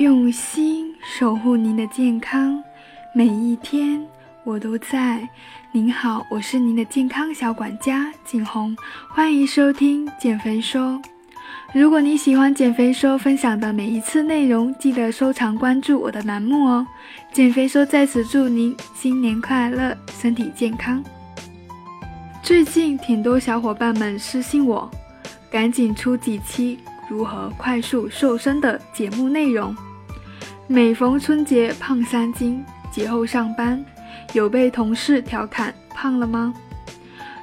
用心守护您的健康，每一天我都在。您好，我是您的健康小管家景红，欢迎收听减肥说。如果你喜欢减肥说分享的每一次内容，记得收藏关注我的栏目哦。减肥说在此祝您新年快乐，身体健康。最近挺多小伙伴们私信我，赶紧出几期如何快速瘦身的节目内容。每逢春节胖三斤，节后上班有被同事调侃胖了吗？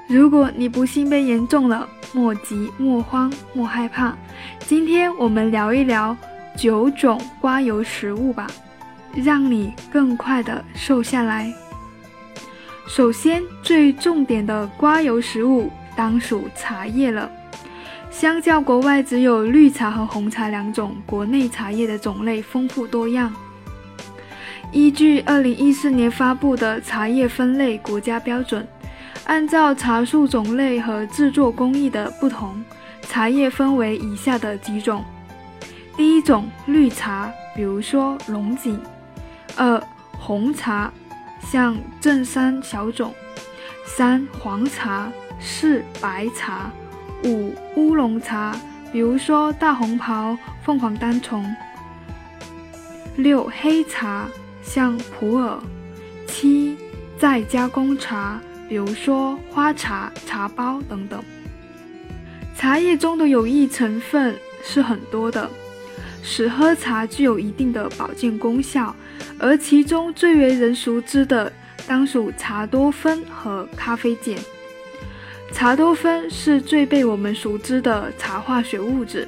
如果你不幸被严重了，莫急莫慌莫害怕。今天我们聊一聊九种刮油食物吧，让你更快的瘦下来。首先，最重点的刮油食物当属茶叶了。相较国外只有绿茶和红茶两种，国内茶叶的种类丰富多样。依据二零一四年发布的茶叶分类国家标准，按照茶树种类和制作工艺的不同，茶叶分为以下的几种：第一种，绿茶，比如说龙井；二，红茶。像正山小种，三黄茶，四白茶，五乌龙茶，比如说大红袍、凤凰单丛，六黑茶，像普洱，七再加工茶，比如说花茶、茶包等等。茶叶中的有益成分是很多的，使喝茶具有一定的保健功效。而其中最为人熟知的，当属茶多酚和咖啡碱。茶多酚是最被我们熟知的茶化学物质，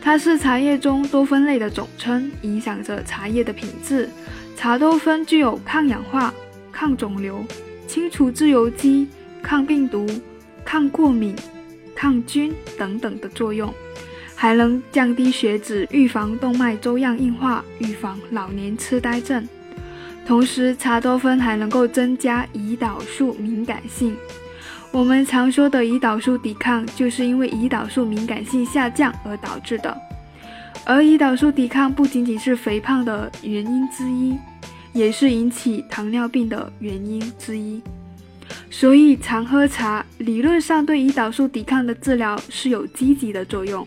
它是茶叶中多酚类的总称，影响着茶叶的品质。茶多酚具有抗氧化、抗肿瘤、清除自由基、抗病毒、抗过敏、抗菌等等的作用。还能降低血脂，预防动脉粥样硬化，预防老年痴呆症。同时，茶多酚还能够增加胰岛素敏感性。我们常说的胰岛素抵抗，就是因为胰岛素敏感性下降而导致的。而胰岛素抵抗不仅仅是肥胖的原因之一，也是引起糖尿病的原因之一。所以，常喝茶理论上对胰岛素抵抗的治疗是有积极的作用。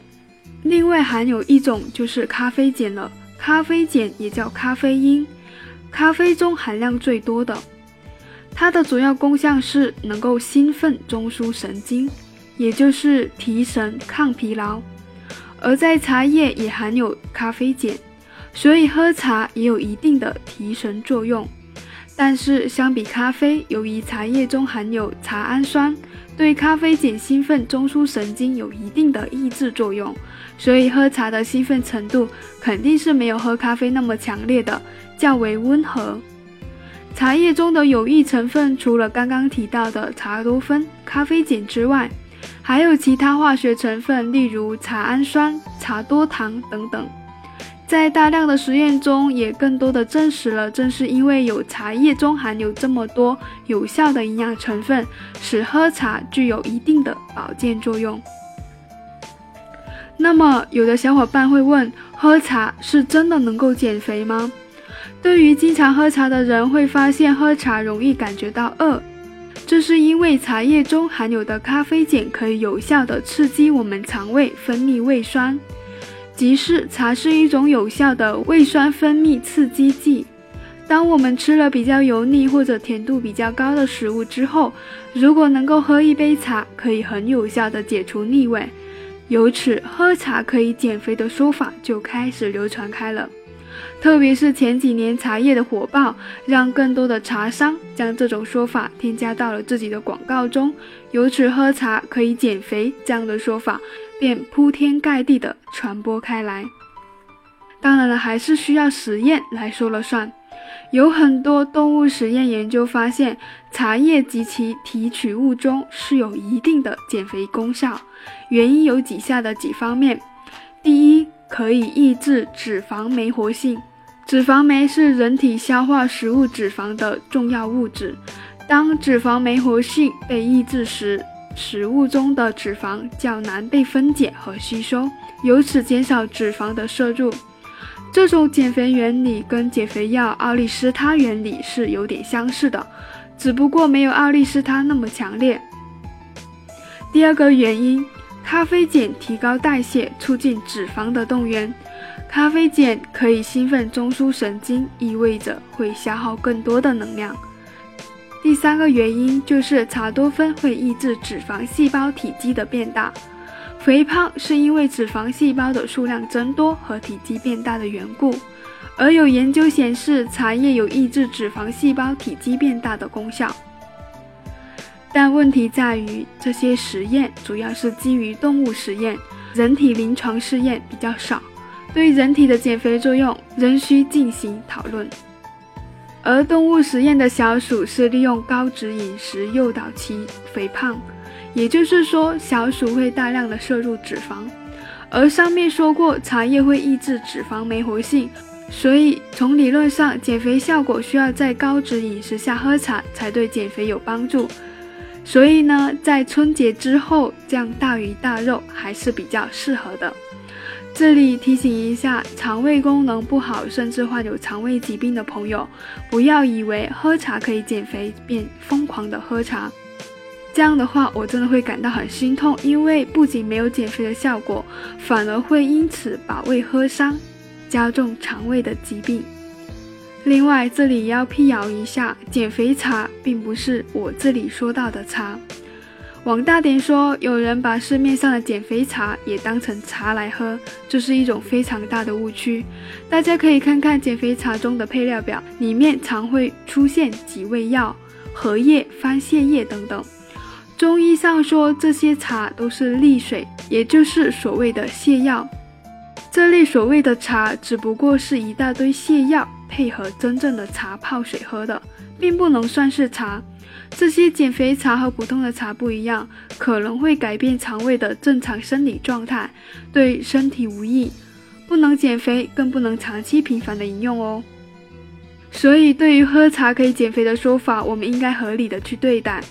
另外含有一种就是咖啡碱了，咖啡碱也叫咖啡因，咖啡中含量最多的，它的主要功效是能够兴奋中枢神经，也就是提神抗疲劳。而在茶叶也含有咖啡碱，所以喝茶也有一定的提神作用。但是相比咖啡，由于茶叶中含有茶氨酸，对咖啡碱兴奋中枢神经有一定的抑制作用。所以喝茶的兴奋程度肯定是没有喝咖啡那么强烈的，较为温和。茶叶中的有益成分除了刚刚提到的茶多酚、咖啡碱之外，还有其他化学成分，例如茶氨酸、茶多糖等等。在大量的实验中，也更多的证实了，正是因为有茶叶中含有这么多有效的营养成分，使喝茶具有一定的保健作用。那么，有的小伙伴会问：喝茶是真的能够减肥吗？对于经常喝茶的人，会发现喝茶容易感觉到饿，这是因为茶叶中含有的咖啡碱可以有效的刺激我们肠胃分泌胃酸，即是茶是一种有效的胃酸分泌刺激剂。当我们吃了比较油腻或者甜度比较高的食物之后，如果能够喝一杯茶，可以很有效的解除腻味。由此，喝茶可以减肥的说法就开始流传开了。特别是前几年茶叶的火爆，让更多的茶商将这种说法添加到了自己的广告中，由此喝茶可以减肥这样的说法便铺天盖地的传播开来。当然了，还是需要实验来说了算。有很多动物实验研究发现，茶叶及其提取物中是有一定的减肥功效。原因有以下的几方面：第一，可以抑制脂肪酶活性。脂肪酶是人体消化食物脂肪的重要物质。当脂肪酶活性被抑制时，食物中的脂肪较难被分解和吸收，由此减少脂肪的摄入。这种减肥原理跟减肥药奥利司他原理是有点相似的，只不过没有奥利司他那么强烈。第二个原因，咖啡碱提高代谢，促进脂肪的动员。咖啡碱可以兴奋中枢神经，意味着会消耗更多的能量。第三个原因就是茶多酚会抑制脂肪细胞体积的变大。肥胖是因为脂肪细胞的数量增多和体积变大的缘故，而有研究显示茶叶有抑制脂肪细胞体积变大的功效。但问题在于，这些实验主要是基于动物实验，人体临床试验比较少，对人体的减肥作用仍需进行讨论。而动物实验的小鼠是利用高脂饮食诱导其肥胖。也就是说，小鼠会大量的摄入脂肪，而上面说过茶叶会抑制脂肪酶活性，所以从理论上，减肥效果需要在高脂饮食下喝茶才对减肥有帮助。所以呢，在春节之后这样大鱼大肉还是比较适合的。这里提醒一下，肠胃功能不好甚至患有肠胃疾病的朋友，不要以为喝茶可以减肥，便疯狂的喝茶。这样的话，我真的会感到很心痛，因为不仅没有减肥的效果，反而会因此把胃喝伤，加重肠胃的疾病。另外，这里要辟谣一下，减肥茶并不是我这里说到的茶。往大点说，有人把市面上的减肥茶也当成茶来喝，这是一种非常大的误区。大家可以看看减肥茶中的配料表，里面常会出现几味药、荷叶、番泻叶等等。中医上说，这些茶都是利水，也就是所谓的泻药。这类所谓的茶，只不过是一大堆泻药配合真正的茶泡水喝的，并不能算是茶。这些减肥茶和普通的茶不一样，可能会改变肠胃的正常生理状态，对身体无益，不能减肥，更不能长期频繁的饮用哦。所以，对于喝茶可以减肥的说法，我们应该合理的去对待。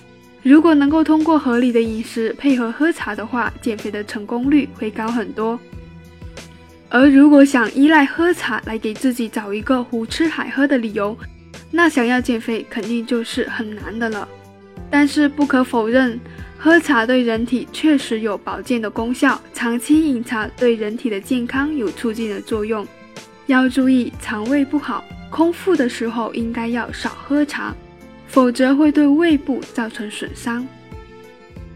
如果能够通过合理的饮食配合喝茶的话，减肥的成功率会高很多。而如果想依赖喝茶来给自己找一个胡吃海喝的理由，那想要减肥肯定就是很难的了。但是不可否认，喝茶对人体确实有保健的功效，长期饮茶对人体的健康有促进的作用。要注意，肠胃不好、空腹的时候应该要少喝茶。否则会对胃部造成损伤。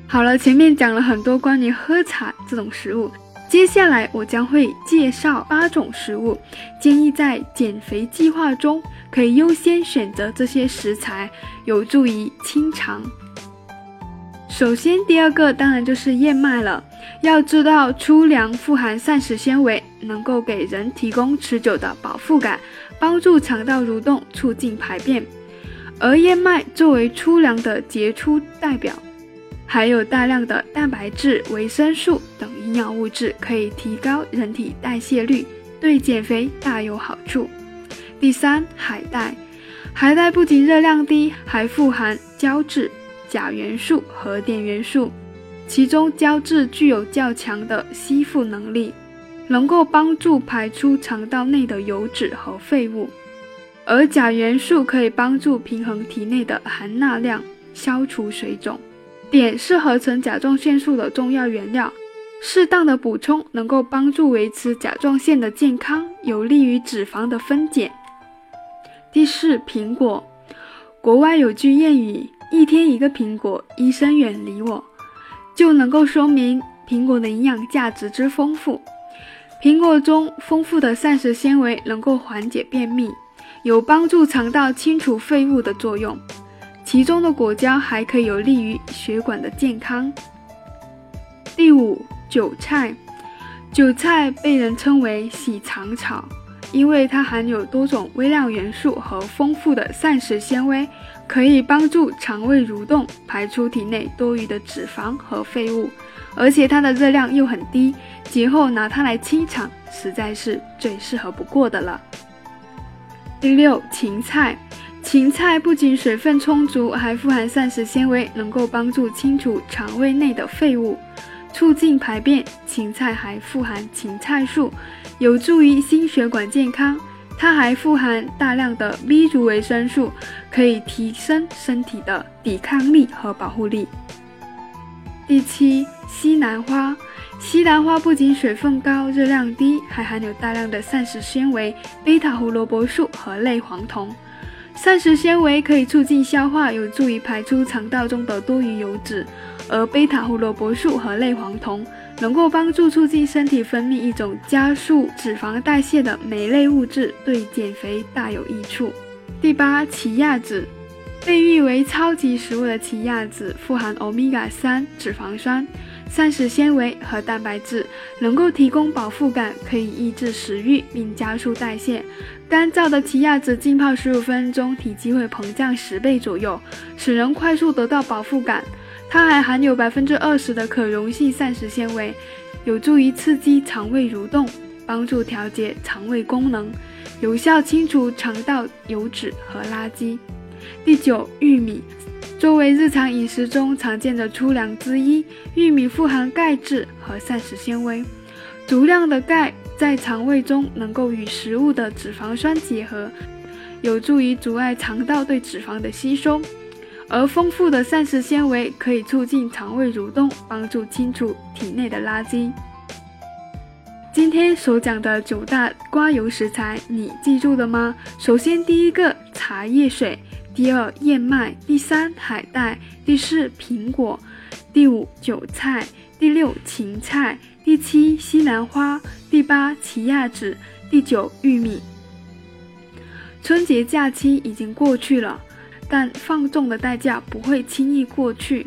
好了，前面讲了很多关于喝茶这种食物，接下来我将会介绍八种食物，建议在减肥计划中可以优先选择这些食材，有助于清肠。首先，第二个当然就是燕麦了。要知道，粗粮富含膳食纤维，能够给人提供持久的饱腹感，帮助肠道蠕动，促进排便。而燕麦作为粗粮的杰出代表，含有大量的蛋白质、维生素等营养物质，可以提高人体代谢率，对减肥大有好处。第三，海带，海带不仅热量低，还富含胶质、钾元素和碘元素，其中胶质具有较强的吸附能力，能够帮助排出肠道内的油脂和废物。而钾元素可以帮助平衡体内的含钠量，消除水肿。碘是合成甲状腺素的重要原料，适当的补充能够帮助维持甲状腺的健康，有利于脂肪的分解。第四，苹果。国外有句谚语：“一天一个苹果，医生远离我”，就能够说明苹果的营养价值之丰富。苹果中丰富的膳食纤维能够缓解便秘。有帮助肠道清除废物的作用，其中的果胶还可以有利于血管的健康。第五，韭菜，韭菜被人称为洗肠草，因为它含有多种微量元素和丰富的膳食纤维，可以帮助肠胃蠕动，排出体内多余的脂肪和废物，而且它的热量又很低，节后拿它来清肠，实在是最适合不过的了。第六，芹菜。芹菜不仅水分充足，还富含膳食纤维，能够帮助清除肠胃内的废物，促进排便。芹菜还富含芹菜素，有助于心血管健康。它还富含大量的 B 族维生素，可以提升身体的抵抗力和保护力。第七，西兰花。西兰花不仅水分高、热量低，还含有大量的膳食纤维、贝塔胡萝卜素和类黄酮。膳食纤维可以促进消化，有助于排出肠道中的多余油脂；而贝塔胡萝卜素和类黄酮能够帮助促进身体分泌一种加速脂肪代谢的酶类物质，对减肥大有益处。第八，奇亚籽，被誉为超级食物的奇亚籽富含欧米伽三脂肪酸。膳食纤维和蛋白质能够提供饱腹感，可以抑制食欲并加速代谢。干燥的奇亚籽浸泡十五分钟，体积会膨胀十倍左右，使人快速得到饱腹感。它还含有百分之二十的可溶性膳食纤维，有助于刺激肠胃蠕动，帮助调节肠胃功能，有效清除肠道油脂和垃圾。第九，玉米。作为日常饮食中常见的粗粮之一，玉米富含钙质和膳食纤维。足量的钙在肠胃中能够与食物的脂肪酸结合，有助于阻碍肠道对脂肪的吸收。而丰富的膳食纤维可以促进肠胃蠕动，帮助清除体内的垃圾。今天所讲的九大刮油食材，你记住了吗？首先，第一个茶叶水。第二，燕麦；第三，海带；第四，苹果；第五，韭菜；第六，芹菜；第七，西兰花；第八，奇亚籽；第九，玉米。春节假期已经过去了，但放纵的代价不会轻易过去。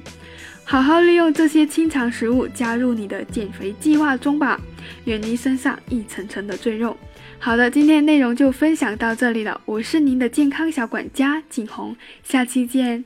好好利用这些清肠食物，加入你的减肥计划中吧，远离身上一层层的赘肉。好的，今天内容就分享到这里了。我是您的健康小管家景红，下期见。